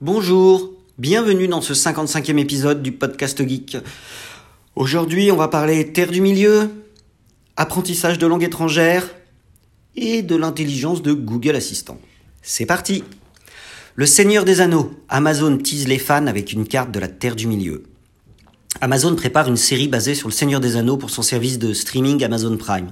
Bonjour, bienvenue dans ce 55e épisode du podcast Geek. Aujourd'hui, on va parler terre du milieu, apprentissage de langue étrangère et de l'intelligence de Google Assistant. C'est parti Le Seigneur des Anneaux, Amazon tease les fans avec une carte de la terre du milieu. Amazon prépare une série basée sur le Seigneur des Anneaux pour son service de streaming Amazon Prime.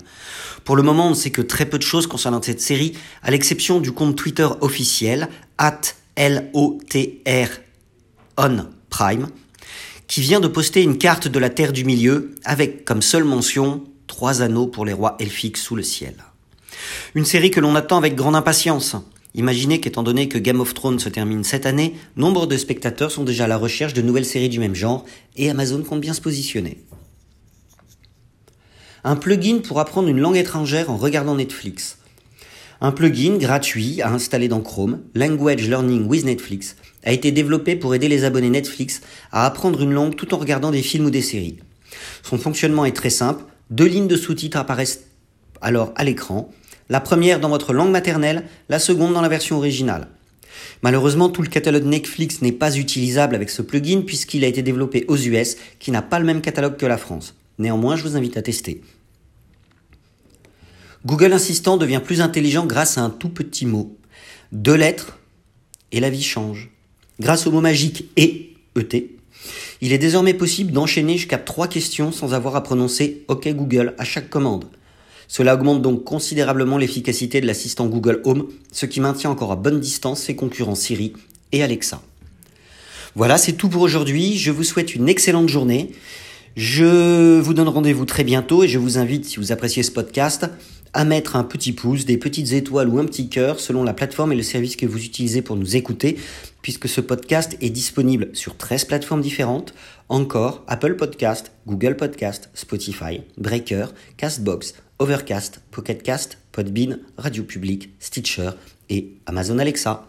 Pour le moment, on ne sait que très peu de choses concernant cette série, à l'exception du compte Twitter officiel, at L-O-T-R on Prime, qui vient de poster une carte de la Terre du Milieu avec comme seule mention trois anneaux pour les rois elfiques sous le ciel. Une série que l'on attend avec grande impatience. Imaginez qu'étant donné que Game of Thrones se termine cette année, nombre de spectateurs sont déjà à la recherche de nouvelles séries du même genre et Amazon compte bien se positionner. Un plugin pour apprendre une langue étrangère en regardant Netflix. Un plugin gratuit à installer dans Chrome, Language Learning with Netflix, a été développé pour aider les abonnés Netflix à apprendre une langue tout en regardant des films ou des séries. Son fonctionnement est très simple, deux lignes de sous-titres apparaissent alors à l'écran, la première dans votre langue maternelle, la seconde dans la version originale. Malheureusement, tout le catalogue Netflix n'est pas utilisable avec ce plugin puisqu'il a été développé aux US qui n'a pas le même catalogue que la France. Néanmoins, je vous invite à tester. Google Assistant devient plus intelligent grâce à un tout petit mot. Deux lettres et la vie change. Grâce au mot magique et ET, il est désormais possible d'enchaîner jusqu'à trois questions sans avoir à prononcer OK Google à chaque commande. Cela augmente donc considérablement l'efficacité de l'assistant Google Home, ce qui maintient encore à bonne distance ses concurrents Siri et Alexa. Voilà, c'est tout pour aujourd'hui. Je vous souhaite une excellente journée. Je vous donne rendez-vous très bientôt et je vous invite, si vous appréciez ce podcast, à mettre un petit pouce, des petites étoiles ou un petit cœur selon la plateforme et le service que vous utilisez pour nous écouter, puisque ce podcast est disponible sur 13 plateformes différentes, encore Apple Podcast, Google Podcast, Spotify, Breaker, Castbox, Overcast, Pocketcast, Podbean, Radio Public, Stitcher et Amazon Alexa.